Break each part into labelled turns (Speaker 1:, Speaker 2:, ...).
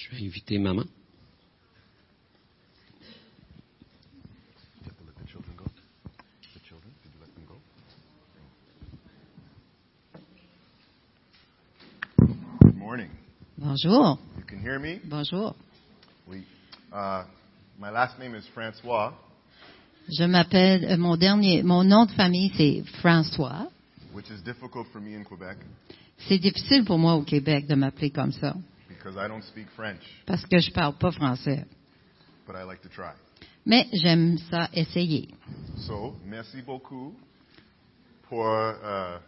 Speaker 1: Je vais inviter maman.
Speaker 2: Bonjour.
Speaker 3: You can hear me?
Speaker 2: Bonjour.
Speaker 3: We, uh, my last name is Francois,
Speaker 2: Je m'appelle, euh, mon dernier, mon nom de famille, c'est François.
Speaker 3: which is difficult for me in Quebec
Speaker 2: C'est difficile pour moi au Québec de m'appeler comme ça,
Speaker 3: because I don't speak French,
Speaker 2: parce que je parle pas français.
Speaker 3: but I like to try.
Speaker 2: Mais j'aime ça essayer.
Speaker 3: So, merci beaucoup pour, euh,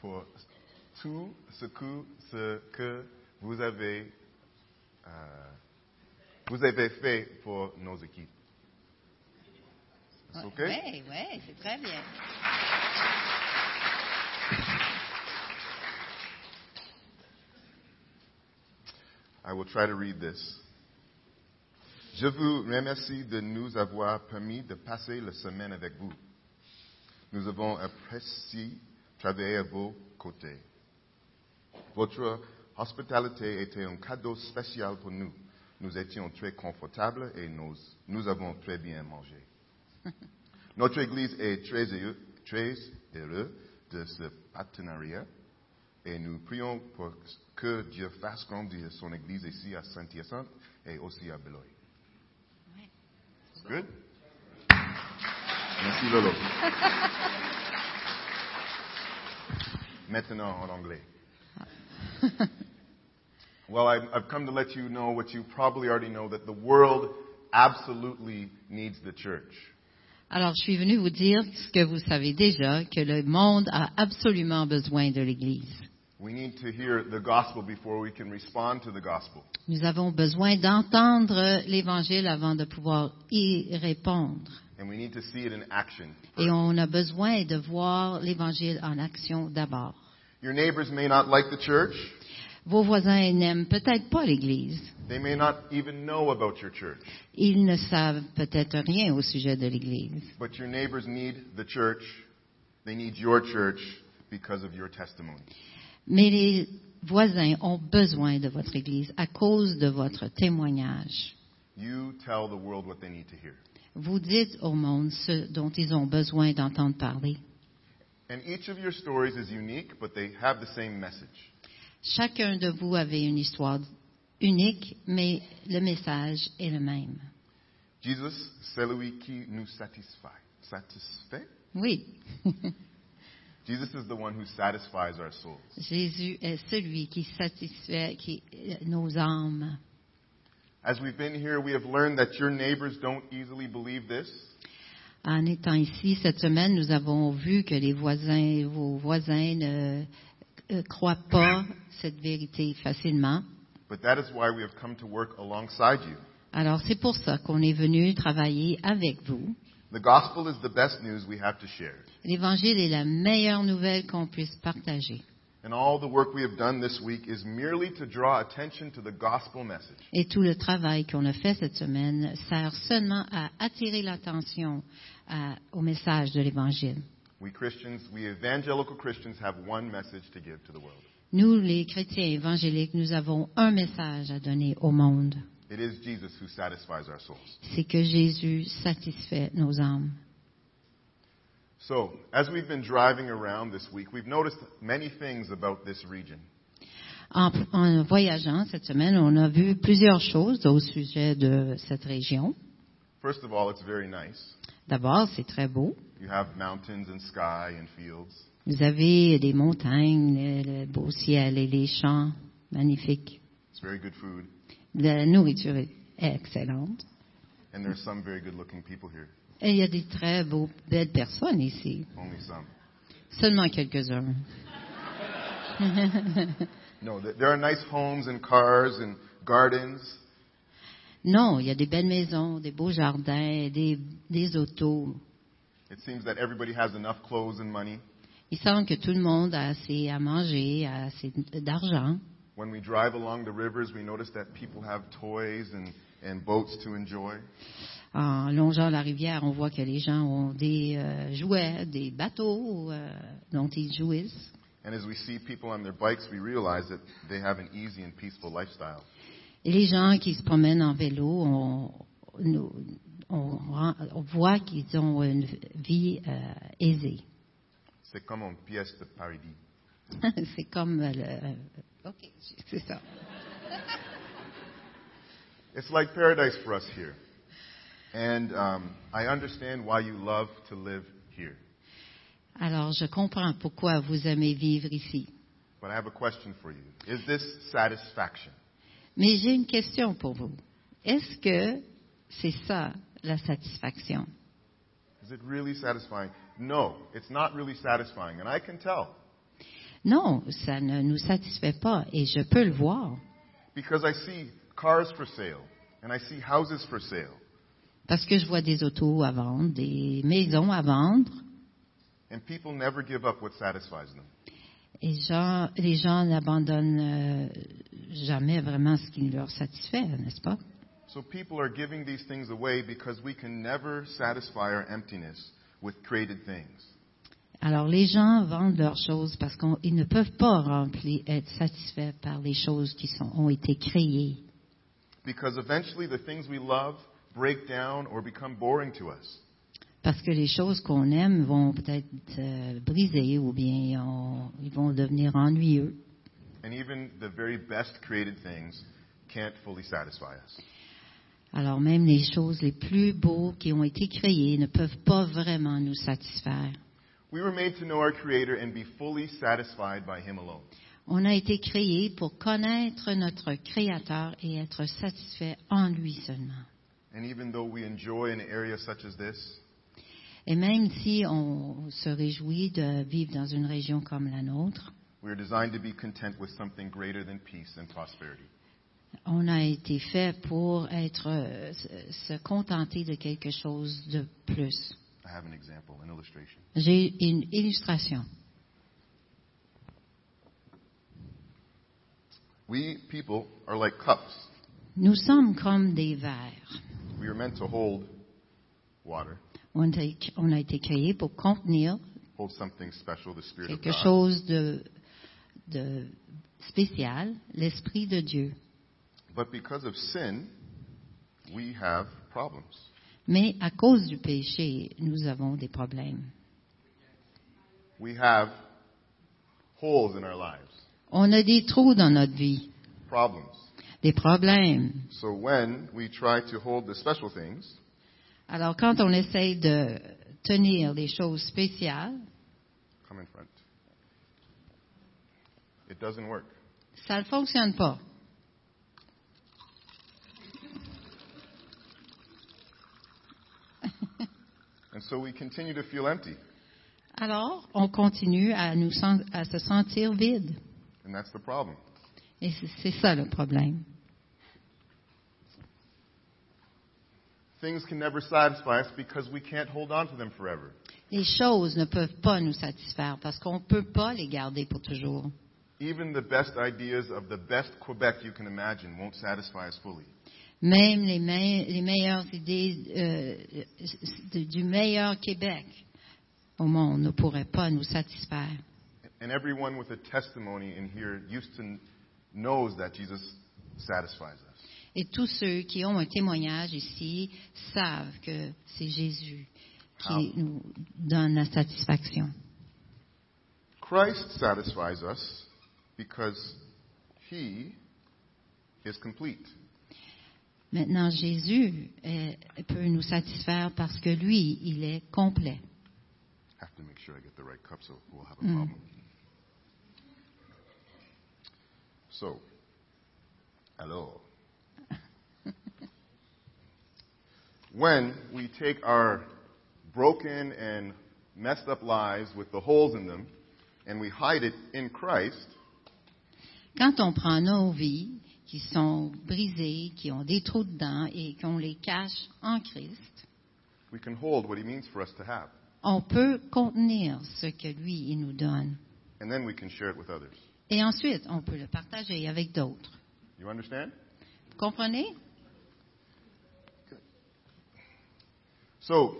Speaker 3: pour tout ce que, ce que vous avez, euh, vous avez fait pour nos équipes. It's okay?
Speaker 2: Oui, oui, c'est très bien.
Speaker 3: I will try to read this. Je vous remercie de nous avoir permis de passer la semaine avec vous. Nous avons apprécié travailler à vos côtés. Votre hospitalité était un cadeau spécial pour nous. Nous étions très confortables et nous, nous avons très bien mangé. Notre Église est très heureux, très heureux de ce partenariat et nous prions pour que Dieu fasse grandir son Église ici à Saint-Hyacinthe et aussi à Beloy. Good? Merci Lolo. Maintenant en anglais. Well, I've, come to let you know what you probably already know that the world absolutely needs the church.
Speaker 2: Alors, je suis venue vous dire ce que vous savez déjà, que le monde a absolument besoin de l'Église.
Speaker 3: We need to hear the gospel before we can respond to the gospel.
Speaker 2: Nous avons besoin d'entendre l'Évangile avant de pouvoir y répondre.
Speaker 3: And we need to see it in action.
Speaker 2: Et on a besoin de voir l'Évangile en action d'abord.
Speaker 3: Your neighbors may not like the church.
Speaker 2: Vos voisins n'aiment peut-être pas l'Église.
Speaker 3: They may not even know about your church.
Speaker 2: Ils ne savent peut-être rien au sujet de l'Église.
Speaker 3: But your neighbors need the church. They need your church because of your testimony.
Speaker 2: Mais les voisins ont besoin de votre Église à cause de votre témoignage.
Speaker 3: You tell the world what they need to hear.
Speaker 2: Vous dites au monde ce dont ils ont besoin d'entendre parler.
Speaker 3: And each of your stories is unique, but they have the same message.
Speaker 2: Chacun de vous avait une histoire unique, mais le message est le même.
Speaker 3: Jesus, c'est lui qui nous satisfait. Satisfait?
Speaker 2: Oui,
Speaker 3: Jesus is the one who satisfies our souls.
Speaker 2: Jésus est celui qui satisfait qui- euh, nos âmes.
Speaker 3: As we've been here, we have learned that your neighbors don't easily believe this.
Speaker 2: En étant ici cette semaine, nous avons vu que les voisins, vos voisins ne euh, croient pas cette vérité facilement.
Speaker 3: But that is why we have come to work alongside you.
Speaker 2: Alors c'est pour ça qu'on est venu travailler avec vous.
Speaker 3: The gospel is the best news we have to share.
Speaker 2: L'Évangile est la meilleure nouvelle qu'on puisse partager.
Speaker 3: And all the work we have done this week is merely to draw attention to the gospel message.
Speaker 2: Et tout le travail qu'on a fait cette semaine sert seulement à attirer l'attention à- au message de l'Évangile.
Speaker 3: We Christians, we evangelical Christians, have one message to give to the world.
Speaker 2: Nous, les chrétiens évangéliques, nous avons un message à donner au monde.
Speaker 3: It is Jesus who satisfies our souls.
Speaker 2: C'est que Jésus satisfait nos âmes.
Speaker 3: So, as we've been driving around this week, we've noticed many things about this region.
Speaker 2: En, en voyageant cette semaine, on a vu plusieurs choses au sujet de cette région.
Speaker 3: First of all, it's very nice.
Speaker 2: D'abord, c'est très beau.
Speaker 3: You have mountains and sky and fields.
Speaker 2: Vous avez des montagnes, le, le beau ciel et les champs magnifiques.
Speaker 3: It's very good food.
Speaker 2: La nourriture est excellente.
Speaker 3: And there's some very good looking people here.
Speaker 2: Et il y a des très beaux, belles personnes ici.
Speaker 3: Only some.
Speaker 2: Seulement quelques-uns.
Speaker 3: No, th- there are nice homes and cars and gardens.
Speaker 2: Non, il y a des belles maisons, des beaux jardins, des, des autos.
Speaker 3: It seems that everybody has enough clothes and money.
Speaker 2: Il semble que tout le monde a assez à manger, a assez d'argent.
Speaker 3: When we drive along the rivers, we notice that people have toys and, and boats to enjoy.
Speaker 2: En longeant la rivière, on voit que les gens ont des euh, jouets, des bateaux euh, dont ils jouissent.
Speaker 3: And as we see people on their bikes, we realize that they have an easy and peaceful lifestyle.
Speaker 2: Et les gens qui se promènent en vélo, on, nous- on rend- on voit qu'ils ont une vie euh, aisée.
Speaker 3: C'est comme une pièce de paradis.
Speaker 2: c'est comme euh, le. Ok, c'est ça.
Speaker 3: It's like paradise for us here. And um, I understand why you love to live here.
Speaker 2: Alors, je comprends pourquoi vous aimez vivre ici.
Speaker 3: But I have a question for you. Is this satisfaction?
Speaker 2: Mais j'ai une question pour vous. Est-ce que c'est ça la satisfaction?
Speaker 3: Is it really satisfying? No, it's not really satisfying. And I can tell
Speaker 2: Non, ça ne nous satisfait pas et je peux le voir
Speaker 3: because I see cars for sale and I see houses for sale.
Speaker 2: parce que je vois des autos à vendre, des maisons à vendre
Speaker 3: And people never give up what satisfies them.
Speaker 2: et gens- les gens n'abandonnent euh, jamais vraiment ce qui leur satisfait, n'est-ce pas?
Speaker 3: So people are giving these things away because we can never satisfy our emptiness with created things.
Speaker 2: Alors les gens vendent leurs choses parce qu'ils ne peuvent pas remplir, être satisfaits par les choses qui sont, ont été créées.
Speaker 3: Because eventually the things we love break down or become boring to us.
Speaker 2: Parce que les choses qu'on aime vont peut-être euh, briser ou bien on- ils vont devenir ennuyeux.
Speaker 3: And even the very best created things can't fully satisfy us.
Speaker 2: Alors même les choses les plus beaux qui ont été créées ne peuvent pas vraiment nous satisfaire.
Speaker 3: We were made to know our Creator and be fully satisfied by Him alone.
Speaker 2: On a été créés pour connaître notre Créateur et être satisfait en lui seulement.
Speaker 3: And even though we enjoy an area such as this,
Speaker 2: Et même si on se réjouit de vivre dans une région comme la nôtre,
Speaker 3: we are designed to be content with something greater than peace and prosperity.
Speaker 2: on a été fait pour être se contenter de quelque chose de plus.
Speaker 3: I have an example, an illustration.
Speaker 2: J'ai une illustration.
Speaker 3: We people are like cups.
Speaker 2: Nous sommes comme des verres.
Speaker 3: We are meant to hold water,
Speaker 2: On a, on a été créés pour contenir
Speaker 3: hold something special, the Spirit of
Speaker 2: quelque
Speaker 3: God.
Speaker 2: chose de, de spécial, l'Esprit de Dieu.
Speaker 3: But because of sin, we have problems.
Speaker 2: Mais à cause du péché, nous avons des problèmes.
Speaker 3: We have holes in our lives,
Speaker 2: On a des trous dans notre vie,
Speaker 3: problems.
Speaker 2: des problèmes.
Speaker 3: So when we try to hold the special things,
Speaker 2: Alors quand on essaye de tenir des choses spéciales,
Speaker 3: come in front. It doesn't work.
Speaker 2: ça ne fonctionne pas.
Speaker 3: And so we continue to feel empty.
Speaker 2: Alors on continue à, nous à se sentir vide.
Speaker 3: And that's the problem.
Speaker 2: Et c'est c'est ça le problème.
Speaker 3: Things can never satisfy us because we can't hold on to them forever.
Speaker 2: Les choses ne peuvent pas nous satisfaire parce qu'on ne peut pas les garder pour toujours.
Speaker 3: Even the best ideas of the best Quebec you can imagine won't satisfy us fully.
Speaker 2: Même les, me- les meilleures idées euh, de- du meilleur Québec au monde ne pourraient pas nous satisfaire.
Speaker 3: And everyone with a testimony in here used to knows that Jesus satisfies us.
Speaker 2: Et tous ceux qui ont un témoignage ici savent que c'est Jésus qui nous donne la satisfaction.
Speaker 3: Christ satisfies us because he is complete.
Speaker 2: Maintenant, Jésus euh, peut nous satisfaire parce que lui, il est complet.
Speaker 3: Have to make sure I get the right cup so we'll have a
Speaker 2: Mm.
Speaker 3: problem. So, alors. when we take our broken and messed up lives with the holes in them and we hide it in Christ,
Speaker 2: Quand on prend nos vies qui sont brisées, qui ont des trous dedans et qu'on les cache en Christ,
Speaker 3: we can hold what he means for us to have.
Speaker 2: on peut contenir ce que lui, il nous donne.
Speaker 3: And then we can share it with others.
Speaker 2: Et ensuite, on peut le partager avec d'autres.
Speaker 3: You understand?
Speaker 2: Vous comprenez?
Speaker 3: So,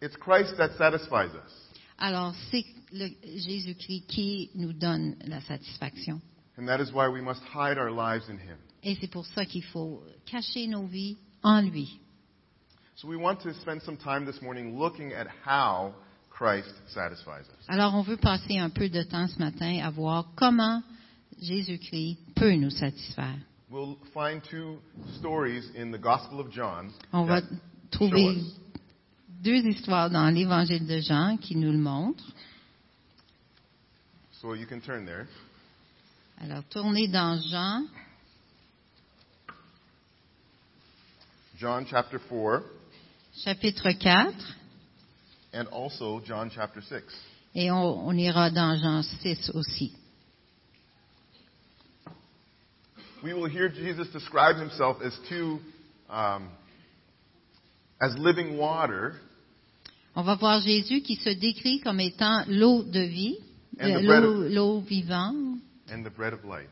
Speaker 3: it's Christ that satisfies us.
Speaker 2: Alors, c'est Jésus-Christ qui nous donne la satisfaction.
Speaker 3: And that is why we must hide our lives in him.
Speaker 2: Et c'est pour ça qu'il faut cacher nos vies en lui.
Speaker 3: So we want to spend some time this morning looking at how Christ satisfies us.
Speaker 2: Alors, on veut passer un peu de temps ce matin à voir comment Jésus-Christ peut nous satisfaire.
Speaker 3: We'll find two stories in the Gospel of John.
Speaker 2: On va trouver deux histoires dans l'Évangile de Jean qui nous le montrent.
Speaker 3: So you can turn there.
Speaker 2: Alors, tournez dans Jean,
Speaker 3: John chapter 4
Speaker 2: chapitre 4,
Speaker 3: and also John chapter 6.
Speaker 2: et on, on ira dans Jean 6 aussi.
Speaker 3: We will hear Jesus describe himself as two, um, as living water.
Speaker 2: On va voir Jésus qui se décrit comme étant l'eau de vie, euh, l'eau vivante
Speaker 3: and the bread of life.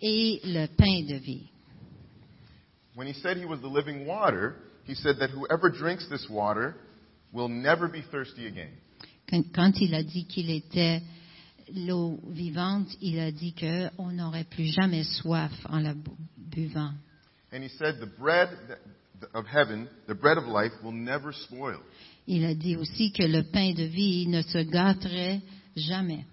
Speaker 2: et le pain de vie.
Speaker 3: When he said he was the living water, he said that whoever drinks this water will never be thirsty again.
Speaker 2: Quand, quand il a dit qu'il était l'eau vivante, il a dit qu'on n'aurait plus jamais soif en la bu- buvant.
Speaker 3: And he said the bread that- of heaven, the bread of life, will never spoil.
Speaker 2: Il a dit aussi que le pain de vie ne se gâterait jamais.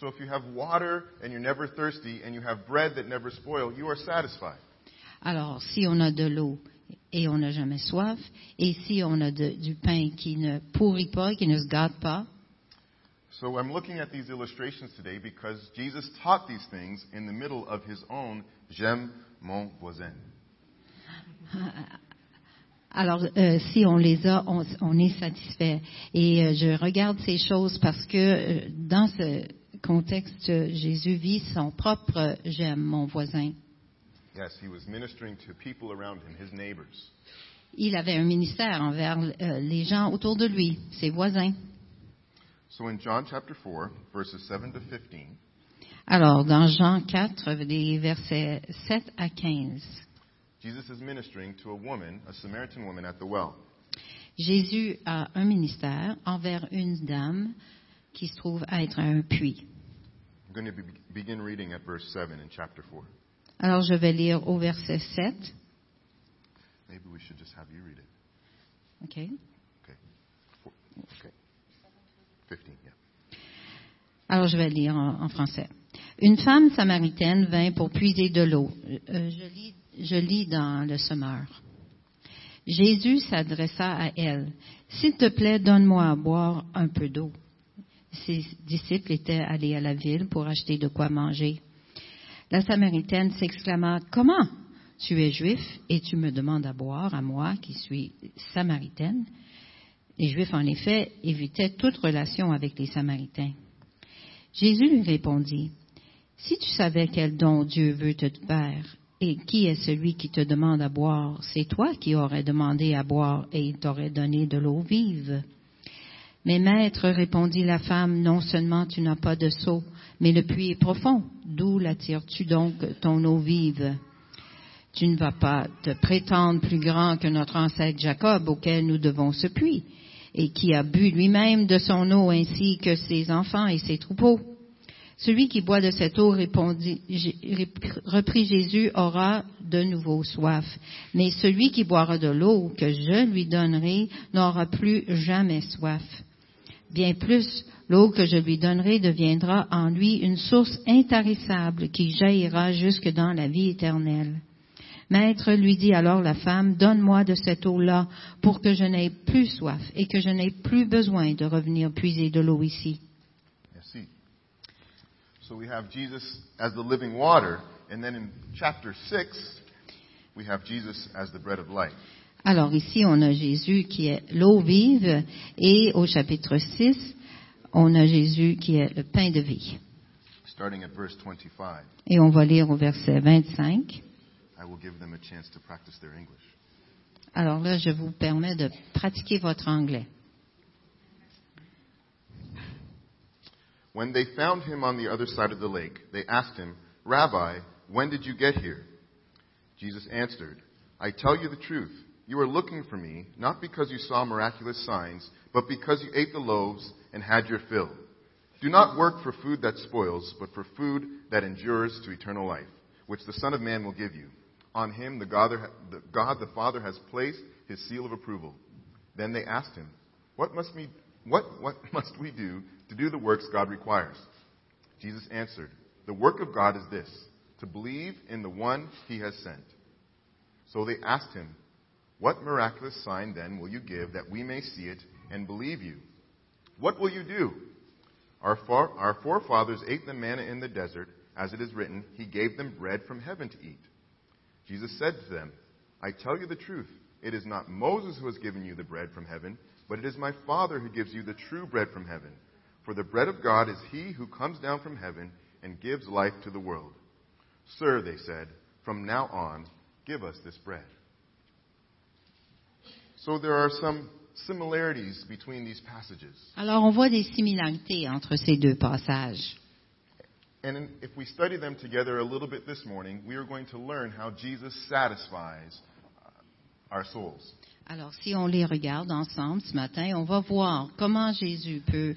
Speaker 3: So if you have water and you're never thirsty and you have bread that never spoil, you are satisfied.
Speaker 2: Alors, si on a de l'eau et on n'a jamais soif, et si on a de- du pain qui ne pourrit pas, qui ne se gâte pas,
Speaker 3: So I'm looking at these illustrations today because Jesus taught these things in the middle of his own J'aime mon voisin.
Speaker 2: alors euh, si on les a, on, on est satisfait. Et euh, je regarde ces choses parce que euh, dans ce contexte, Jésus vit son propre j'aime mon voisin.
Speaker 3: Yes, he was ministering to people around him, his neighbors.
Speaker 2: Il avait un ministère envers euh, les gens autour de lui, ses voisins.
Speaker 3: So in John chapter 4, verses 7 to 15,
Speaker 2: Alors, dans Jean 4, des versets 7 à 15,
Speaker 3: Jesus is ministering to a woman, a Samaritan woman at the well.
Speaker 2: Jésus a un ministère envers une dame qui se trouve être un puits.
Speaker 3: I'm going to be, begin reading at verse 7 in chapter 4.
Speaker 2: Alors, je vais lire au verset 7.
Speaker 3: Maybe we should just have you read it.
Speaker 2: OK?
Speaker 3: Okay. Four, okay. 15, yeah.
Speaker 2: Alors, je vais lire en, en français. Une femme samaritaine vint pour puiser de l'eau. Euh, je, lis, je lis dans le semeur. Jésus s'adressa à elle. S'il te plaît, donne-moi à boire un peu d'eau. Ses disciples étaient allés à la ville pour acheter de quoi manger. La Samaritaine s'exclama, Comment? Tu es juif et tu me demandes à boire à moi qui suis samaritaine Les Juifs, en effet, évitaient toute relation avec les Samaritains. Jésus lui répondit, Si tu savais quel don Dieu veut te faire, et qui est celui qui te demande à boire, c'est toi qui aurais demandé à boire et il t'aurait donné de l'eau vive. Mais maître, répondit la femme, non seulement tu n'as pas de seau, mais le puits est profond. D'où l'attires-tu donc ton eau vive? Tu ne vas pas te prétendre plus grand que notre ancêtre Jacob, auquel nous devons ce puits, et qui a bu lui-même de son eau ainsi que ses enfants et ses troupeaux. Celui qui boit de cette eau, reprit Jésus, aura de nouveau soif. Mais celui qui boira de l'eau que je lui donnerai n'aura plus jamais soif. Bien plus, l'eau que je lui donnerai deviendra en lui une source intarissable qui jaillira jusque dans la vie éternelle. Maître, lui dit alors la femme, donne-moi de cette eau-là pour que je n'aie plus soif et que je n'aie plus besoin de revenir puiser de l'eau ici.
Speaker 3: Merci. So we have Jesus as the living water, and then in chapter 6, we have Jesus as the bread of life.
Speaker 2: Alors ici, on a Jésus qui est l'eau vive et au chapitre 6, on a Jésus qui est le pain de vie.
Speaker 3: Starting at verse 25,
Speaker 2: Et on va lire au verset 25.
Speaker 3: I will give them a chance to practice their English.
Speaker 2: Alors là, je vous permets de pratiquer votre anglais.
Speaker 3: When they found him on the other side of the lake, they asked him, Rabbi, when did you get here? Jesus answered, I tell you the truth. You are looking for me, not because you saw miraculous signs, but because you ate the loaves and had your fill. Do not work for food that spoils, but for food that endures to eternal life, which the Son of Man will give you. On him, the God, the God the Father has placed his seal of approval. Then they asked him, what must, we, what, what must we do to do the works God requires? Jesus answered, The work of God is this, to believe in the one he has sent. So they asked him, What miraculous sign then will you give that we may see it and believe you? What will you do? Our, our forefathers ate the manna in the desert, as it is written, He gave them bread from heaven to eat. Jesus said to them, I tell you the truth. It is not Moses who has given you the bread from heaven, but it is my Father who gives you the true bread from heaven. For the bread of God is he who comes down from heaven and gives life to the world. Sir, they said, from now on, give us this bread. So there are some similarities between these passages.
Speaker 2: Alors on voit des similarités entre ces deux passages.
Speaker 3: And if we study them together a little bit this morning, we are going to learn how Jesus satisfies uh, our souls.
Speaker 2: Alors, si on les regarde ensemble ce matin, on va voir comment Jésus peut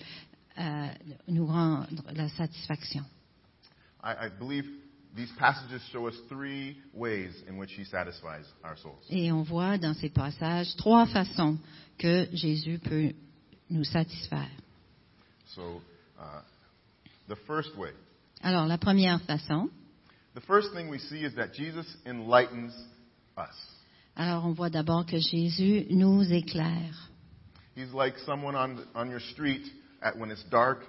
Speaker 2: euh, nous rendre la satisfaction.
Speaker 3: I, I believe these passages show us three ways in which he satisfies our souls.
Speaker 2: Et on voit dans ces passages trois façons que Jésus peut nous satisfaire.
Speaker 3: So, uh, the first way.
Speaker 2: Alors, la première façon,
Speaker 3: The first thing we see is that Jesus enlightens us.
Speaker 2: alors on voit d'abord que Jésus nous éclaire.
Speaker 3: He's like someone on, on your street at, when it's dark,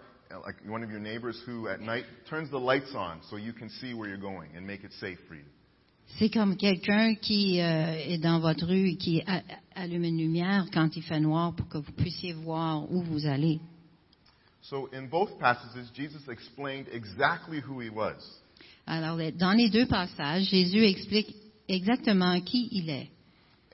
Speaker 3: like one of your neighbors who at night turns the lights on so you can see where you're going and make it safe for you.
Speaker 2: C'est comme quelqu'un qui euh, est dans votre rue et qui a- allume une lumière quand il fait noir pour que vous puissiez voir où vous allez.
Speaker 3: So in both passages, Jesus explained exactly who he was.
Speaker 2: Alors, dans les deux passages, Jésus explique exactement qui il est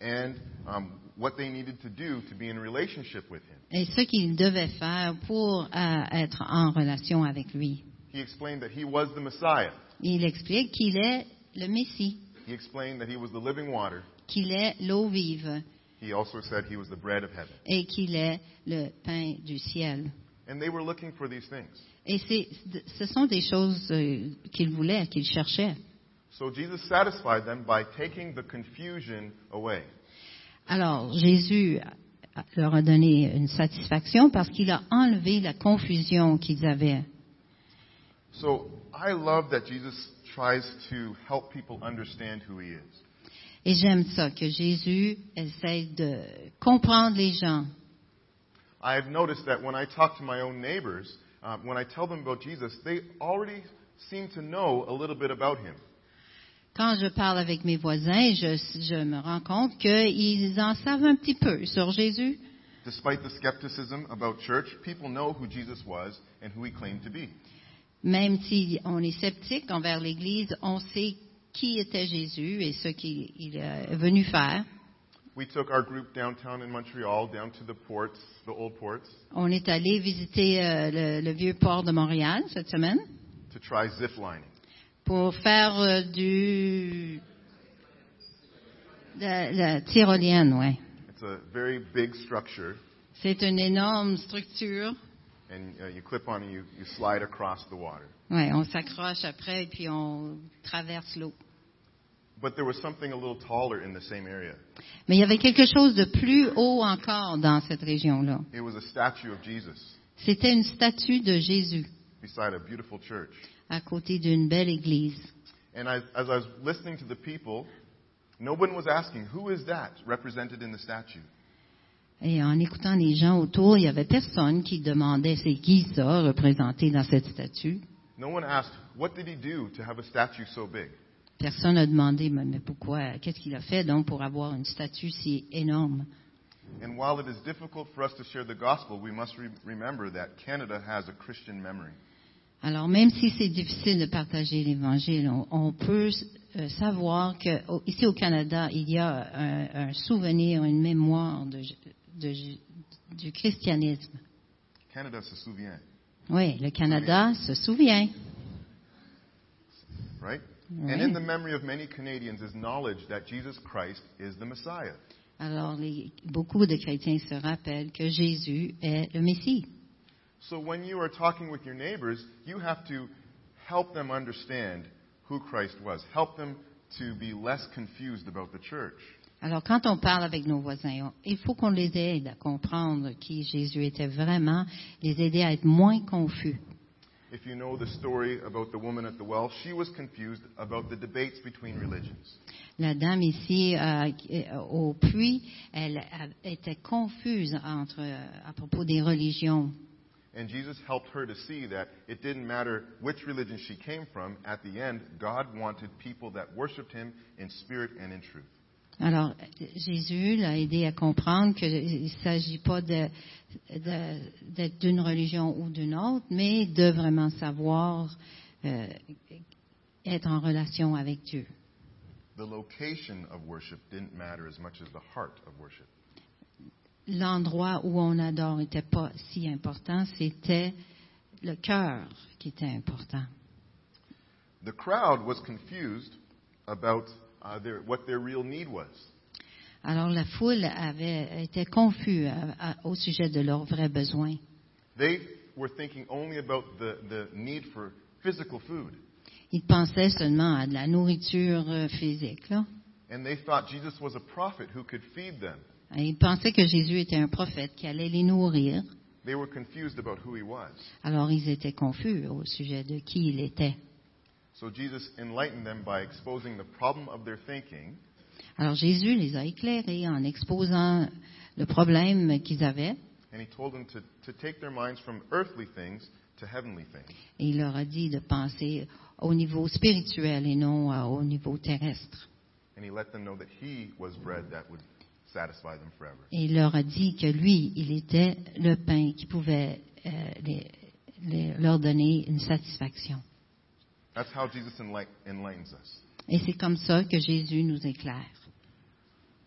Speaker 3: and um, what they needed to do to be in relationship with him.
Speaker 2: et ce qu'il devait faire pour euh, être en relation avec lui.
Speaker 3: He explained that he was the Messiah.
Speaker 2: Il explique qu'il est le Messie,
Speaker 3: He explained that he was the living water.
Speaker 2: qu'il est l'eau vive
Speaker 3: He also said he was the bread of heaven.
Speaker 2: et qu'il est le pain du ciel.
Speaker 3: And they were looking for these things.
Speaker 2: Et c'est- ce sont des choses euh, qu'il voulait, qu'il cherchait.
Speaker 3: So Jesus satisfied them by taking the confusion away.
Speaker 2: Alors, Jésus leur a donné une satisfaction parce qu'il a enlevé la confusion qu'ils avaient.
Speaker 3: So I love that Jesus tries to help people understand who he is.
Speaker 2: Et j'aime ça, que Jésus essaie de comprendre les gens.
Speaker 3: I've noticed that when I talk to my own neighbors, uh, when I tell them about Jesus, they already seem to know a little bit about him.
Speaker 2: Quand je parle avec mes voisins, je, je me rends compte qu'ils en savent un petit peu sur Jésus.
Speaker 3: Despite the skepticism about church, people know who Jesus was and who he claimed to be.
Speaker 2: Même si on est sceptique envers l'Église, on sait qui était Jésus et ce qu'il il est venu faire.
Speaker 3: We took our group downtown in Montreal, down to the ports, the old ports,
Speaker 2: On est allé visiter euh, le, le vieux port de Montréal cette semaine
Speaker 3: to try ziplining.
Speaker 2: Pour faire euh, du la, tyrolienne, ouais.
Speaker 3: It's a very big structure,
Speaker 2: C'est une énorme structure.
Speaker 3: and uh, you clip on and you, you slide across the water.
Speaker 2: Ouais, on s'accroche après et puis on traverse l'eau.
Speaker 3: But there was something a little taller in the same area.
Speaker 2: Mais il y avait quelque chose de plus haut encore dans cette région-là.
Speaker 3: It was a statue of Jesus
Speaker 2: C'était une statue de Jésus
Speaker 3: beside a beautiful church.
Speaker 2: À côté d'une belle église.
Speaker 3: And I, as I was listening to the people, no one was asking, who is that represented in the statue?
Speaker 2: Et en écoutant les gens autour, il y avait personne qui demandait c'est qui ça représenté dans cette statue?
Speaker 3: No one asked, what did he do to have a statue so big?
Speaker 2: Personne n'a demandé mais, mais pourquoi, qu'est-ce qu'il a fait donc pour avoir une statue si énorme?
Speaker 3: And while it is difficult for us to share the gospel, we must re- remember that Canada has a Christian memory.
Speaker 2: Alors même si c'est difficile de partager l'évangile, on, on peut euh, savoir que au- ici au Canada, il y a un, un souvenir, une mémoire de, de- du christianisme.
Speaker 3: Canada se souvient,
Speaker 2: Oui, le Canada se souvient.
Speaker 3: right? And in the memory of many Canadians is knowledge that Jesus Christ is the Messiah.
Speaker 2: Alors les- beaucoup de chrétiens se rappellent que Jésus est le Messie.
Speaker 3: So when you are talking with your neighbors, you have to help them understand who Christ was. Help them to be less confused about the church.
Speaker 2: Alors, quand on parle avec nos voisins, il faut qu'on les aide à comprendre qui Jésus était vraiment, les aider à être moins confus.
Speaker 3: If you know the story about the woman at the well, she was confused about the debates between religions.
Speaker 2: La dame ici euh, euh, au puits, elle a- était confuse entre, euh, à propos des religions.
Speaker 3: And Jesus helped her to see that it didn't matter which religion she came from. At the end, God wanted people that worshiped Him in spirit and in truth.
Speaker 2: Alors, Jésus l'a aidé à comprendre qu'il ne s'agit pas de- de- d'être d'une religion ou d'une autre, mais de vraiment savoir euh, être en relation avec Dieu.
Speaker 3: The location of worship didn't matter as much as the heart of worship.
Speaker 2: L'endroit où on adore n'était pas si important, c'était le cœur qui était important.
Speaker 3: The crowd was confused about uh, their, what their real need was.
Speaker 2: Alors la foule avait était confus à- à- au sujet de leurs vrais besoins.
Speaker 3: They were thinking only about the, the need for physical food.
Speaker 2: Ils pensaient seulement à de la nourriture euh, physique. Là.
Speaker 3: And they thought Jesus was a prophet who could feed them.
Speaker 2: Ils pensaient que Jésus était un prophète qui allait les nourrir.
Speaker 3: They were confused about who he was.
Speaker 2: Alors ils étaient confus au sujet de qui il était.
Speaker 3: So Jesus enlightened them by exposing the problem of their thinking
Speaker 2: Alors Jésus les a éclairés en exposant le problème qu'ils avaient
Speaker 3: And he told them to, to take their minds from earthly things to heavenly things.
Speaker 2: et il leur a dit de penser au niveau spirituel et non au niveau terrestre.
Speaker 3: And he let them know that he was bread that would.
Speaker 2: Et il leur a dit que lui, il était le pain qui pouvait euh, les- les- leur donner une satisfaction.
Speaker 3: That's how Jesus enlight, enlightens us.
Speaker 2: Et c'est comme ça que Jésus nous éclaire.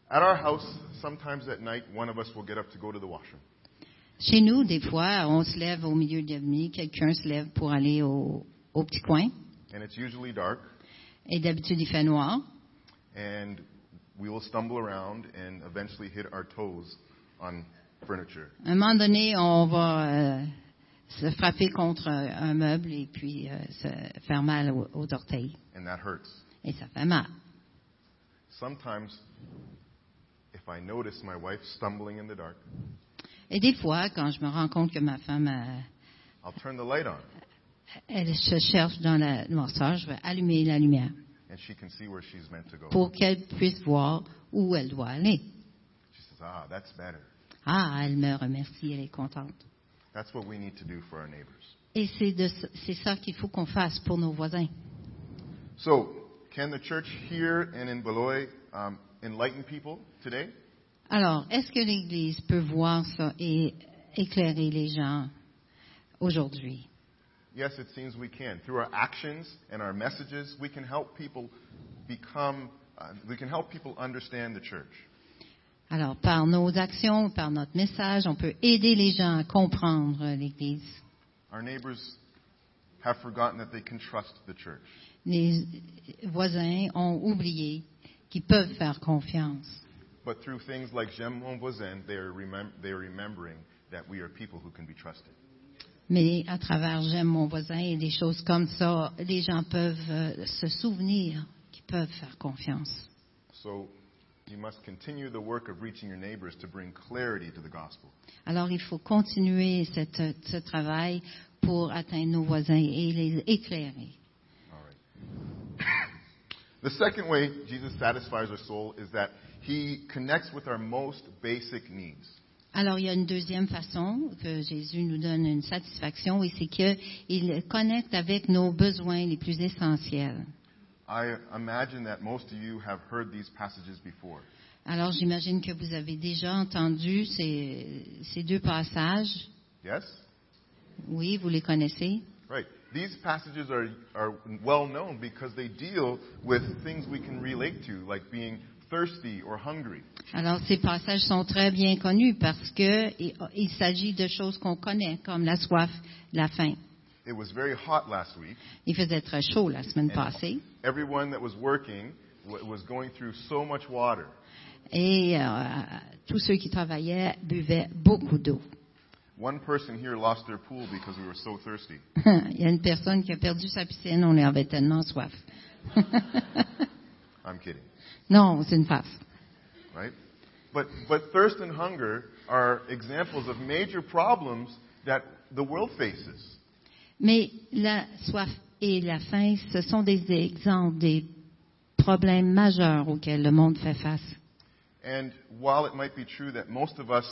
Speaker 3: At our house, sometimes at night, one of us will get up to go to the washroom.
Speaker 2: Chez nous, des fois, on se lève au milieu de la nuit, quelqu'un se lève pour aller au, au petit coin,
Speaker 3: And it's usually dark,
Speaker 2: et d'habitude il fait noir,
Speaker 3: and we will stumble around and eventually hit our toes on furniture.
Speaker 2: Un moment donné, on va euh, se frapper contre un, un meuble et puis euh, se faire mal au- aux orteils.
Speaker 3: And that hurts.
Speaker 2: Et ça fait mal.
Speaker 3: Sometimes, if I notice my wife stumbling in the dark,
Speaker 2: Et des fois, quand je me rends compte que ma femme, euh,
Speaker 3: I'll turn the light on,
Speaker 2: elle se cherche dans la noirceur, je vais allumer la lumière
Speaker 3: and she can see where she's meant to go.
Speaker 2: pour qu'elle puisse voir où elle doit aller.
Speaker 3: She says, Ah, that's better.
Speaker 2: Ah, elle me remercie, elle est contente.
Speaker 3: That's what we need to do for our neighbors.
Speaker 2: Et c'est de- c'est ça qu'il faut qu'on fasse pour nos voisins.
Speaker 3: So, can the church here and in Beloy um, enlighten people today?
Speaker 2: Alors, est-ce que l'Église peut voir ça et éclairer les gens aujourd'hui?
Speaker 3: Yes, it seems we can. Through our actions and our messages, we can help people become, uh, we can help people understand the church.
Speaker 2: Alors, par nos actions, par notre message, on peut aider les gens à comprendre l'Église.
Speaker 3: Our neighbors have forgotten that they can trust the church.
Speaker 2: Les voisins ont oublié qu'ils peuvent faire confiance.
Speaker 3: But through things like J'aime mon voisin, they are, remem- they are remembering that we are people who can be trusted.
Speaker 2: Mais à travers J'aime mon voisin et des choses comme ça, les gens peuvent euh, se souvenir qu'ils peuvent faire confiance.
Speaker 3: So you must continue the work of reaching your neighbors to bring clarity to the gospel.
Speaker 2: Alors, il faut continuer cette- ce travail pour atteindre nos voisins et les éclairer.
Speaker 3: The second way Jesus satisfies our soul is that he connects with our most basic needs.
Speaker 2: Alors, il y a une deuxième façon que Jésus nous donne une satisfaction, et c'est qu'il connecte avec nos besoins les plus essentiels.
Speaker 3: I imagine that most of you have heard these passages before.
Speaker 2: Alors, j'imagine que vous avez déjà entendu ces, ces deux passages.
Speaker 3: Yes?
Speaker 2: Oui, vous les connaissez.
Speaker 3: Right. These passages are, are well known because they deal with things we can relate to, like being thirsty or hungry.
Speaker 2: Alors, ces passages sont très bien connus parce que il, s'agit de choses qu'on connaît, comme la soif, la faim.
Speaker 3: It was very hot last week.
Speaker 2: Il faisait très chaud la semaine passée.
Speaker 3: Everyone that was working wa- was going through so much water.
Speaker 2: Et euh, tous ceux qui travaillaient buvaient beaucoup d'eau.
Speaker 3: One person here lost their pool because we were so thirsty.
Speaker 2: Il y a une personne qui a perdu sa piscine, on avait tellement soif.
Speaker 3: I'm kidding,
Speaker 2: c'est une farce.
Speaker 3: right? But, but thirst and hunger are examples of major problems that the world faces.
Speaker 2: Mais la soif et la faim, ce sont des exemples des problèmes majeurs auxquels le monde fait face.
Speaker 3: And while it might be true that most of us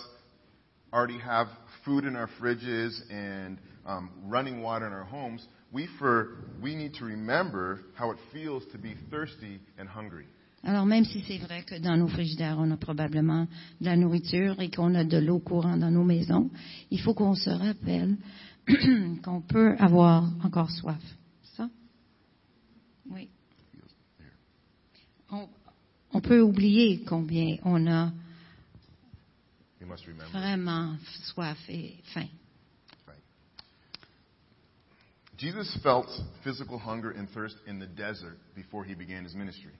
Speaker 3: already have food in our fridges and um, running water in our homes, we, for, we need to remember how it feels to be thirsty and hungry.
Speaker 2: Alors même si c'est vrai que dans nos frigidaires, on a probablement de la nourriture et qu'on a de l'eau courante dans nos maisons, il faut qu'on se rappelle qu'on peut avoir encore soif. Ça? Oui. On, on peut oublier combien on a vraiment soif et faim.
Speaker 3: Jesus felt physical hunger and thirst in the desert before he began his ministry.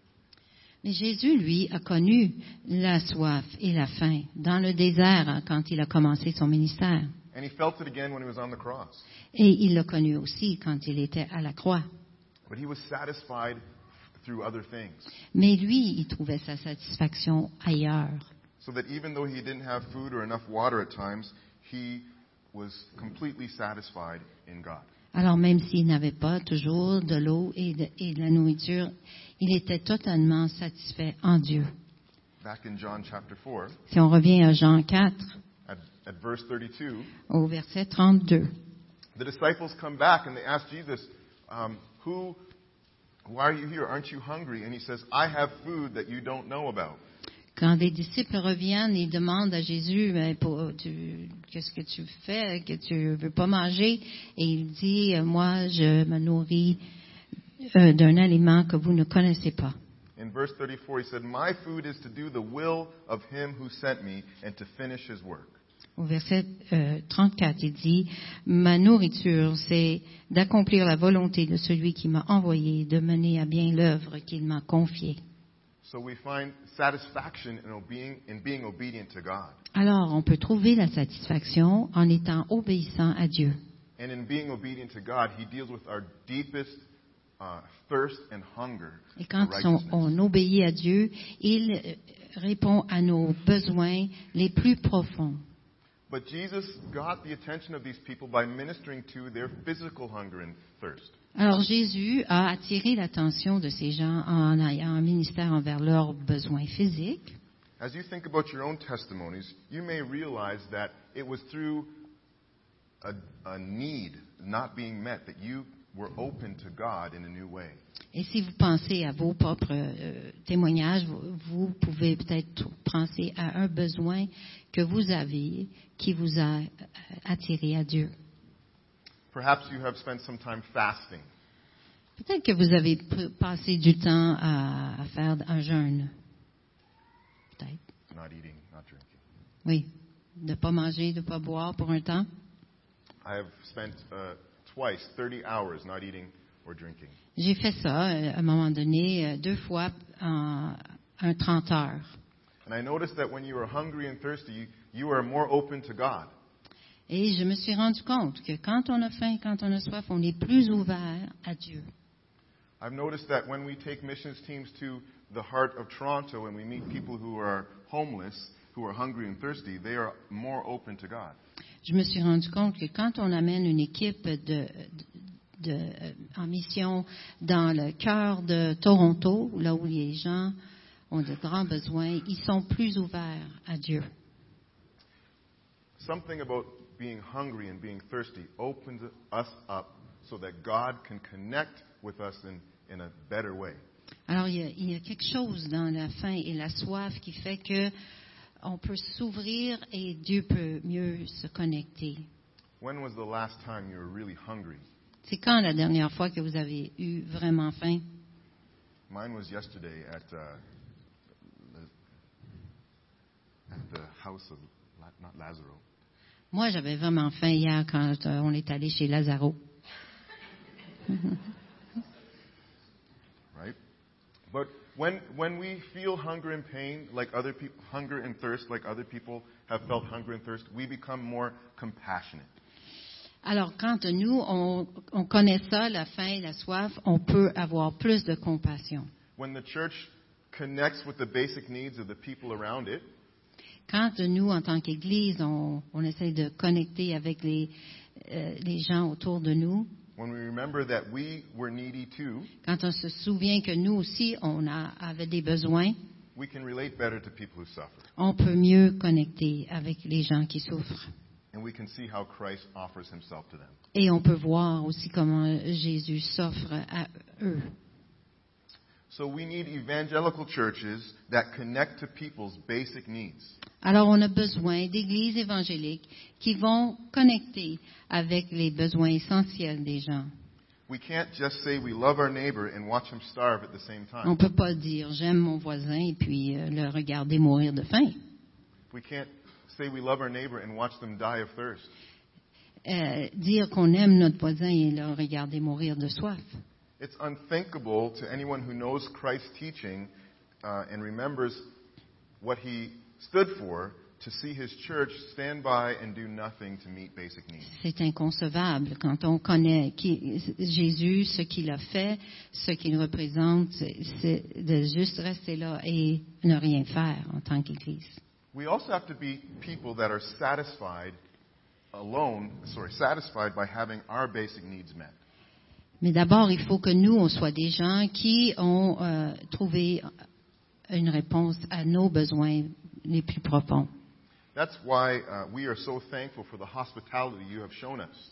Speaker 2: Mais Jésus, lui, a connu la soif et la faim dans le désert quand il a commencé son ministère.
Speaker 3: And he felt it again when he was on the cross.
Speaker 2: Et il l'a connu aussi quand il était à la croix.
Speaker 3: But he was satisfied through other things.
Speaker 2: Mais lui, il trouvait sa satisfaction ailleurs.
Speaker 3: So that even though he didn't have food or enough water at times, he was completely satisfied in God.
Speaker 2: Alors même s'il n'avait pas toujours de l'eau et de, et de la nourriture, il était totalement satisfait en Dieu.
Speaker 3: Back in John chapter 4,
Speaker 2: Si on revient à Jean 4,
Speaker 3: at, at verse 32,
Speaker 2: au verset 32,
Speaker 3: the disciples come back and they ask Jesus, um, who, why are you here? Aren't you hungry? And he says, I have food that you don't know about.
Speaker 2: Quand les disciples reviennent, ils demandent à Jésus, qu'est-ce que tu fais, que tu veux pas manger, et il dit, euh, moi, je me nourris euh, d'un aliment que vous ne connaissez pas.
Speaker 3: In verse 34, he said, My food is to do the will of him who sent me and to finish his work.
Speaker 2: Au verset euh, 34, il dit, Ma nourriture, c'est d'accomplir la volonté de celui qui m'a envoyé, de mener à bien l'œuvre qu'il m'a confiée. Alors, on peut trouver la satisfaction en étant obéissant à Dieu.
Speaker 3: And in being obedient to God, he deals with our deepest thirst and hunger
Speaker 2: Et quand on, on obéit à Dieu, il euh, répond à nos besoins les plus profonds.
Speaker 3: But Jesus got the attention of these people by ministering to their physical hunger and thirst.
Speaker 2: Alors Jésus a attiré l'attention de ces gens en ayant un ministère envers leurs besoins physiques.
Speaker 3: As you think about your own testimonies, you may realize that it was through a, a need not being met that you were open to God in a new way.
Speaker 2: Et si vous pensez à vos propres euh, témoignages, vous, vous pouvez peut-être penser à un besoin que vous avez qui vous a euh, attiré à Dieu.
Speaker 3: Perhaps you have spent some time fasting.
Speaker 2: Peut-être que vous avez passé du temps à, à faire un jeûne. Peut-être.
Speaker 3: not eating, not drinking.
Speaker 2: Oui. De ne pas manger, de ne pas boire pour un temps.
Speaker 3: I have spent uh, twice 30 hours not eating or drinking.
Speaker 2: J'ai fait ça euh, à un moment donné, euh, deux fois en un 30 heures.
Speaker 3: And I noticed that when you are hungry and thirsty, you, you are more open to God.
Speaker 2: Et je me suis rendu compte que quand on a faim, quand on a soif, on est plus ouvert à Dieu.
Speaker 3: I've noticed that when we take missions teams to the heart of Toronto and we meet people who are homeless, who are hungry and thirsty, they are more open to God.
Speaker 2: Je me suis rendu compte que quand on amène une équipe de, de- de- en mission dans le cœur de Toronto, là où les gens ont de grands besoins, ils sont plus ouverts à Dieu.
Speaker 3: Something about being hungry and being thirsty opens us up so that God can connect with us in, in a better way.
Speaker 2: Alors, il y, a, il y a quelque chose dans la faim et la soif qui fait que on peut s'ouvrir et Dieu peut mieux se connecter.
Speaker 3: When was the last time you were really hungry?
Speaker 2: C'est quand la dernière fois que vous avez eu vraiment faim?
Speaker 3: Mine was yesterday at, uh, the- at the house of, not Lazaro,
Speaker 2: Moi, j'avais vraiment faim hier quand euh, on est allé chez Lazaro.
Speaker 3: right? But when, when we feel hunger and pain like other people, hunger and thirst like other people have felt hunger and thirst, we become more compassionate.
Speaker 2: Alors, quand nous, on, on connaît ça, la faim et la soif, on peut avoir plus de compassion.
Speaker 3: When the church connects with the basic needs of the people around it,
Speaker 2: Quand nous, en tant qu'Église, on, on essaie de connecter avec les, euh, les gens autour de nous,
Speaker 3: when we remember that we were needy too,
Speaker 2: quand on se souvient que nous aussi, on a, avait des besoins,
Speaker 3: we can relate better to people who suffer.
Speaker 2: on peut mieux connecter avec les gens qui souffrent.
Speaker 3: And we can see how Christ offers himself to them.
Speaker 2: Et on peut voir aussi comment Jésus s'offre à eux.
Speaker 3: So we need evangelical churches that connect to people's basic needs.
Speaker 2: Alors, on a besoin d'églises évangéliques qui vont connecter avec les besoins essentiels des gens.
Speaker 3: We can't just say we love our neighbor and watch him starve at the same
Speaker 2: On ne
Speaker 3: time.
Speaker 2: peut pas dire j'aime mon voisin et puis euh, le regarder mourir de faim.
Speaker 3: We can't say we love our neighbor and watch them die of thirst.
Speaker 2: Euh, dire qu'on aime notre voisin et le regarder mourir de soif.
Speaker 3: It's unthinkable to anyone who knows Christ's teaching uh, and remembers what he stood for to see his church stand by and do nothing to meet basic needs.
Speaker 2: C'est inconcevable quand on connaît qui- Jésus, ce qu'il a fait, ce qu'il représente, c'est de juste rester là et ne rien faire en tant qu'Église.
Speaker 3: We also have to be people that are satisfied alone, sorry, satisfied by having our basic needs met.
Speaker 2: Mais d'abord, il faut que nous, on soit des gens qui ont euh, trouvé une réponse à nos besoins les plus profonds.
Speaker 3: That's why uh, we are so thankful for the hospitality you have shown us.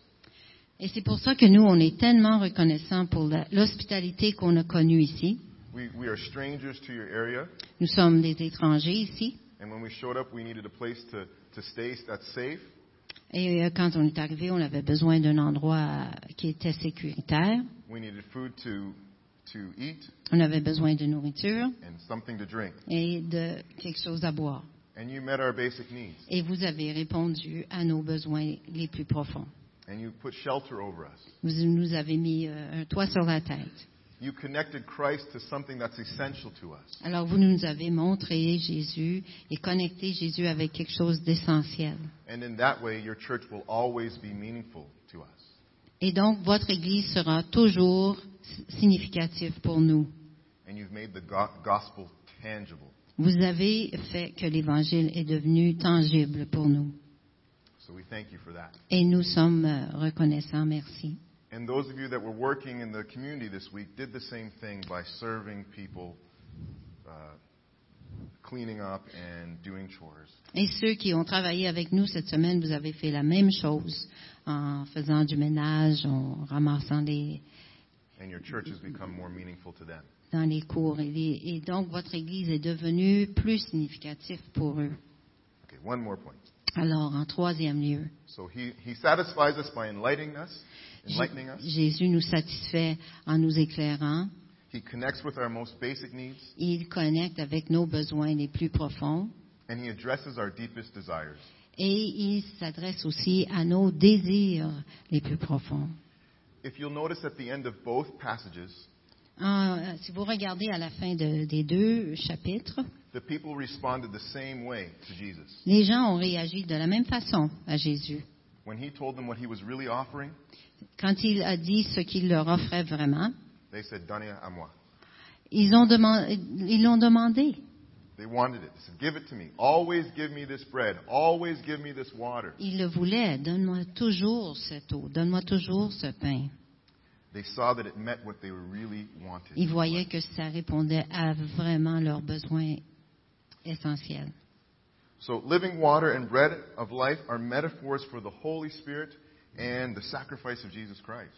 Speaker 2: Et c'est pour ça que nous, on est tellement reconnaissants pour l'hospitalité qu'on a connue ici.
Speaker 3: We, we are strangers to your area,
Speaker 2: Nous sommes des étrangers ici.
Speaker 3: and when we showed up, we needed a place to, to stay that's safe.
Speaker 2: Et euh, quand on est arrivé, on avait besoin d'un endroit qui était sécuritaire.
Speaker 3: We needed food to, to eat
Speaker 2: On avait besoin de nourriture
Speaker 3: and something to drink.
Speaker 2: et de quelque chose à boire.
Speaker 3: And you met our basic needs.
Speaker 2: Et vous avez répondu à nos besoins les plus profonds.
Speaker 3: And you put shelter over us.
Speaker 2: Vous nous avez mis euh, un toit sur la tête.
Speaker 3: You connected Christ to something that's essential to us.
Speaker 2: Alors vous nous avez montré Jésus et connecté Jésus avec quelque chose d'essentiel.
Speaker 3: And in that way, your church will always be meaningful to us.
Speaker 2: Et donc votre Église sera toujours significative pour nous.
Speaker 3: And you've made the go- gospel tangible.
Speaker 2: Vous avez fait que l'Évangile est devenu tangible pour nous.
Speaker 3: So we thank you for that.
Speaker 2: Et nous sommes euh, reconnaissants, merci.
Speaker 3: And those of you that were working in the community this week did the same thing by serving people, uh, cleaning up and doing chores.
Speaker 2: Et ceux qui ont travaillé avec nous cette semaine, vous avez fait la même chose en faisant du ménage, en ramassant les,
Speaker 3: And your church has become more meaningful to them.
Speaker 2: dans les cours. Et, les- et donc votre Église est devenue plus significative pour eux.
Speaker 3: Okay, one more point.
Speaker 2: Alors, en troisième lieu,
Speaker 3: So he, he satisfies us by enlightening us, enlightening us.
Speaker 2: Jésus nous satisfait en nous éclairant.
Speaker 3: He connects with our most basic needs,
Speaker 2: Il connecte avec nos besoins les plus profonds.
Speaker 3: and he addresses our deepest desires.
Speaker 2: Et il s'adresse aussi à nos désirs les plus profonds.
Speaker 3: If you'll notice at the end of both passages,
Speaker 2: En- si vous regardez à la fin de- des deux chapitres,
Speaker 3: the people responded the same way to Jesus.
Speaker 2: les gens ont réagi de la même façon à Jésus.
Speaker 3: When he told them what he was really offering,
Speaker 2: Quand il a dit ce qu'il leur offrait vraiment,
Speaker 3: they said, Donnez à moi.
Speaker 2: ils ont demandé, ils l'ont demandé.
Speaker 3: They wanted it. They said, Give it to me. Always give me this bread. Always give me this water.
Speaker 2: Ils le voulaient. Donne-moi toujours cette eau. Donne-moi toujours ce pain.
Speaker 3: They saw that it met what they really wanted.
Speaker 2: Ils voyaient que ça répondait à vraiment leurs besoins essentiels.
Speaker 3: So, living water and bread of life are metaphors for the Holy Spirit and the sacrifice of Jesus Christ.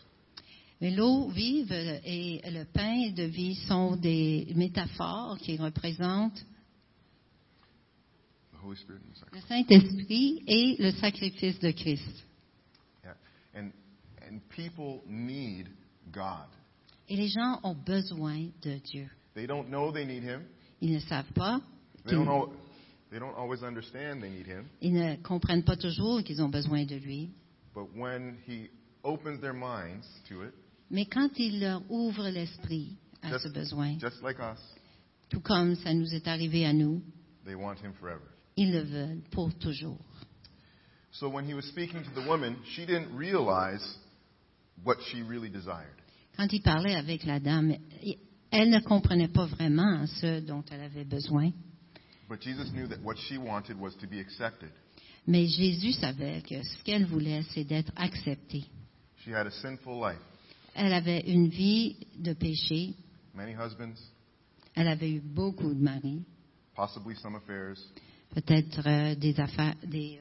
Speaker 2: Mais l'eau vive et le pain de vie sont des métaphores qui représentent
Speaker 3: The Holy Spirit and the
Speaker 2: le. Saint-Esprit et le sacrifice de Christ.
Speaker 3: Yeah. And, and people need God.
Speaker 2: Et les gens ont besoin de Dieu.
Speaker 3: They don't know they need Him.
Speaker 2: Ils ne savent pas,
Speaker 3: They don't, know, they don't always understand they need Him.
Speaker 2: ils ne comprennent pas toujours qu'ils ont besoin de lui.
Speaker 3: But when He opens their minds to it,
Speaker 2: Mais quand il leur ouvre l'esprit à
Speaker 3: Just-
Speaker 2: ce besoin,
Speaker 3: just like us,
Speaker 2: tout comme ça nous est arrivé à nous,
Speaker 3: they want Him forever.
Speaker 2: ils le veulent pour toujours.
Speaker 3: So when he was speaking to the woman, she didn't realize what she really desired.
Speaker 2: Quand il parlait avec la dame, elle ne comprenait pas vraiment ce dont elle avait besoin.
Speaker 3: But Jesus knew that what she wanted was to be accepted.
Speaker 2: Mais Jésus savait que ce qu'elle voulait, c'est d'être acceptée.
Speaker 3: She had a sinful life,
Speaker 2: Elle avait une vie de péché.
Speaker 3: many husbands,
Speaker 2: Elle avait eu beaucoup de maris,
Speaker 3: possibly some affairs.
Speaker 2: peut-être euh, des affaires, des,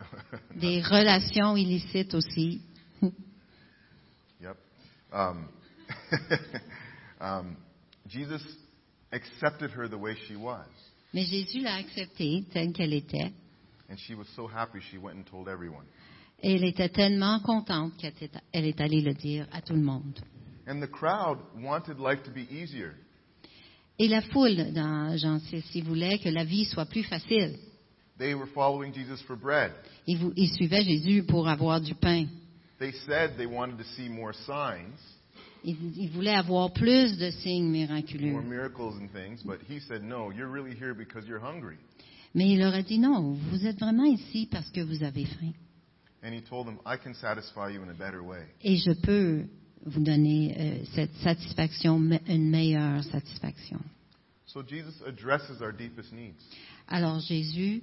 Speaker 2: euh, des relations illicites aussi.
Speaker 3: Yep. Um, um, Jesus accepted her the way she was.
Speaker 2: Mais Jésus l'a acceptée telle qu'elle était.
Speaker 3: And she was so happy she went and told everyone.
Speaker 2: Et elle était tellement contente qu'elle est- allée le dire à tout le monde.
Speaker 3: And the crowd wanted life to be easier.
Speaker 2: Et la foule dans Jean 6, il voulait que la vie soit plus facile.
Speaker 3: They were following Jesus for bread.
Speaker 2: Ils suivaient Jésus pour avoir du pain.
Speaker 3: They said they wanted to see more signs,
Speaker 2: Ils voulaient avoir plus de signes miraculeux.
Speaker 3: more miracles and things, but he said, No, you're really here because you're hungry.
Speaker 2: Mais il leur a dit non, vous êtes vraiment ici parce que vous avez faim.
Speaker 3: And he told them, I can satisfy you in a better way.
Speaker 2: Et je peux vous donner euh, cette satisfaction, me- une meilleure satisfaction.
Speaker 3: So Jesus addresses our deepest needs.
Speaker 2: Alors Jésus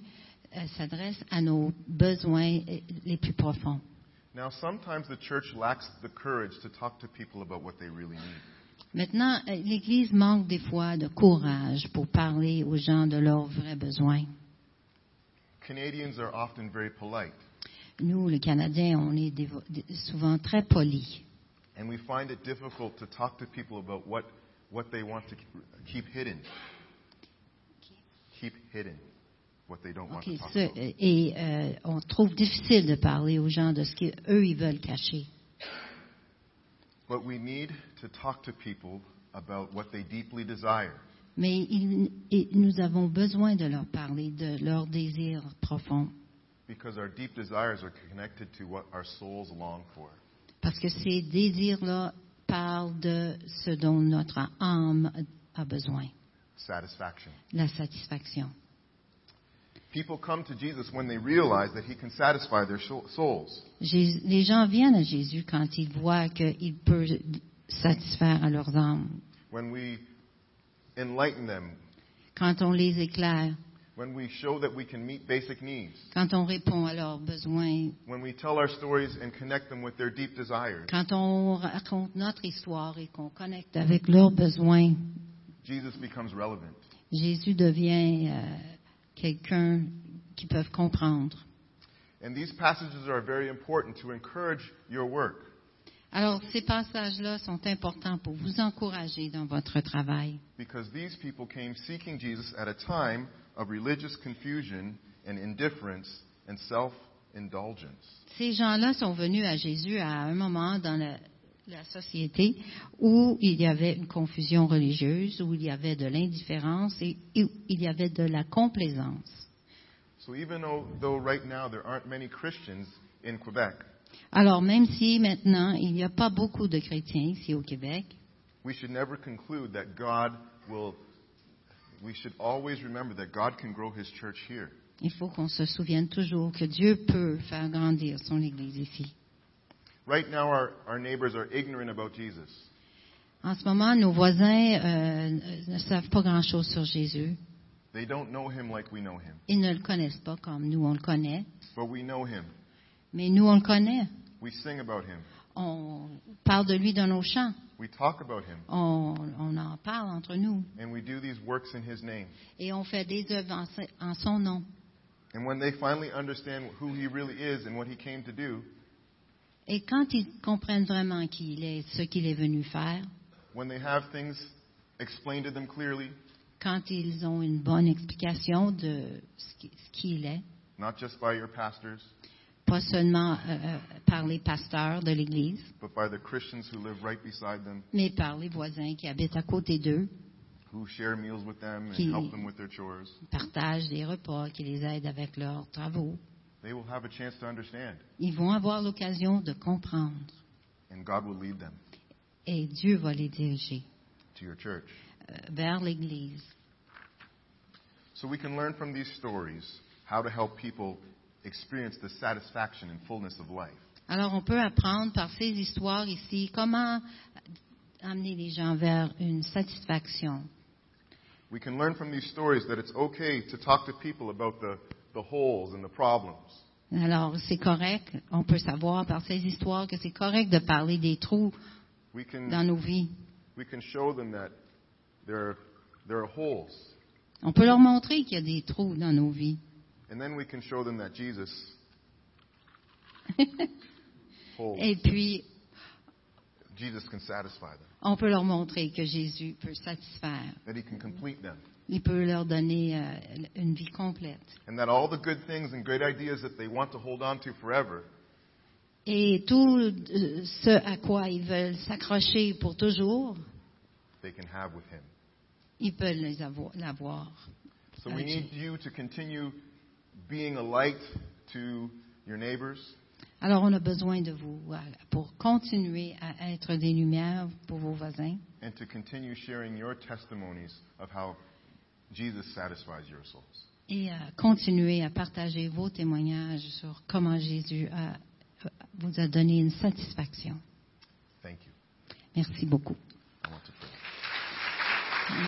Speaker 2: euh, s'adresse à nos besoins euh, les plus profonds.
Speaker 3: Now, sometimes the church lacks the courage to talk to people about what they really need.
Speaker 2: Maintenant, euh, l'Église manque des fois de courage pour parler aux gens de leurs vrais besoins.
Speaker 3: Canadians are often very polite,
Speaker 2: Nous, les Canadiens, on est dévo- souvent très polis.
Speaker 3: and we find it difficult to talk to people about what, what they want to keep hidden. Keep hidden what they don't want
Speaker 2: Ok,
Speaker 3: to talk
Speaker 2: ça,
Speaker 3: about.
Speaker 2: euh, et euh, on trouve difficile de parler aux gens de ce qu'eux, ils veulent cacher.
Speaker 3: But we need to talk to people about what they deeply desire.
Speaker 2: Mais il- et nous avons besoin de leur parler de leurs désirs profonds.
Speaker 3: Because our deep desires are connected to what our souls long for.
Speaker 2: Parce que ces désirs-là parlent de ce dont notre âme a besoin,
Speaker 3: Satisfaction.
Speaker 2: la satisfaction. Les gens viennent à Jésus quand ils voient qu'il peut satisfaire à leurs âmes.
Speaker 3: When we enlighten them,
Speaker 2: Quand on les éclaire,
Speaker 3: when we show that we can meet basic needs,
Speaker 2: quand on répond à leurs besoins,
Speaker 3: when we tell our stories and connect them with their deep desires,
Speaker 2: quand on raconte notre histoire et qu'on connecte avec leurs besoins,
Speaker 3: Jesus becomes relevant.
Speaker 2: Jésus devient euh, quelqu'un qu'ils peuvent comprendre.
Speaker 3: And these passages are very important to encourage your work.
Speaker 2: Alors, ces passages-là sont importants pour vous encourager dans votre travail.
Speaker 3: Because these people came seeking Jesus at a time of religious confusion and indifference and self indulgence.
Speaker 2: Ces gens-là sont venus à Jésus à un moment dans la, la société où il y avait une confusion religieuse, où il y avait de l'indifférence et où il y avait de la complaisance.
Speaker 3: So even though, though right now there aren't many Christians in Quebec,
Speaker 2: Alors, même si maintenant il n'y a pas beaucoup de chrétiens ici au Québec,
Speaker 3: we should never conclude that God will, we should always remember that God can grow His church here.
Speaker 2: il faut qu'on se souvienne toujours que Dieu peut faire grandir son Église ici.
Speaker 3: Right now, our, our neighbors are ignorant about Jesus.
Speaker 2: En ce moment, nos voisins euh, ne savent pas grand-chose sur Jésus.
Speaker 3: They don't know Him like we know Him,
Speaker 2: Ils ne le connaissent pas comme nous, on le connaît.
Speaker 3: but we know Him.
Speaker 2: Mais nous, on le connaît.
Speaker 3: We sing about Him.
Speaker 2: On parle de lui dans nos chants.
Speaker 3: We talk about Him.
Speaker 2: On, on en parle entre nous.
Speaker 3: And we do these works in His name.
Speaker 2: Et on fait des œuvres en, en son nom.
Speaker 3: And when they finally understand who He really is and what He came to do,
Speaker 2: Et quand ils comprennent vraiment qui il est, ce qu'il est venu faire,
Speaker 3: when they have things explained to them clearly,
Speaker 2: quand ils ont une bonne explication de ce qui- ce qu'il est,
Speaker 3: not just by your pastors,
Speaker 2: pas seulement euh, euh, par les pasteurs de l'Église,
Speaker 3: but by the Christians who live right beside them,
Speaker 2: mais par les voisins qui habitent à côté d'eux,
Speaker 3: who share meals with them and
Speaker 2: Qui-
Speaker 3: help them with their chores,
Speaker 2: partagent des repas, qui les aident avec leurs travaux.
Speaker 3: They will have a chance to understand,
Speaker 2: Ils vont avoir l'occasion de comprendre
Speaker 3: and God will lead them
Speaker 2: et Dieu va les diriger
Speaker 3: to your church.
Speaker 2: euh, vers l'Église.
Speaker 3: So we can learn from these stories how to help people experience the satisfaction and fullness of life.
Speaker 2: Alors, on peut apprendre par ces histoires ici comment amener les gens vers une satisfaction.
Speaker 3: We can learn from these stories that it's okay to talk to people about the, the holes and the problems.
Speaker 2: Alors, c'est correct. On peut savoir par ces histoires que c'est correct de parler des trous
Speaker 3: We can,
Speaker 2: dans nos vies.
Speaker 3: we can show them that there are, there are holes.
Speaker 2: On peut leur montrer qu'il y a des trous dans nos vies.
Speaker 3: And then we can show them that Jesus holds.
Speaker 2: Et puis,
Speaker 3: Jesus can satisfy them,
Speaker 2: on peut leur montrer que Jésus peut satisfaire.
Speaker 3: that he can complete them,
Speaker 2: Il peut leur donner euh, une vie complète.
Speaker 3: and that all the good things and great ideas that they want to hold on to forever,
Speaker 2: Et tout euh, ce à quoi ils veulent s'accrocher pour toujours,
Speaker 3: they can have with him.
Speaker 2: ils peuvent les avoir. l'avoir.
Speaker 3: So we need you to continue being a light to your neighbors,
Speaker 2: Alors, on a besoin de vous euh, pour continuer à être des lumières pour vos voisins
Speaker 3: and to continue sharing your testimonies of how Jesus satisfies your souls.
Speaker 2: et à continuer à partager vos témoignages sur comment Jésus a- vous a donné une satisfaction.
Speaker 3: Thank you.
Speaker 2: Merci beaucoup.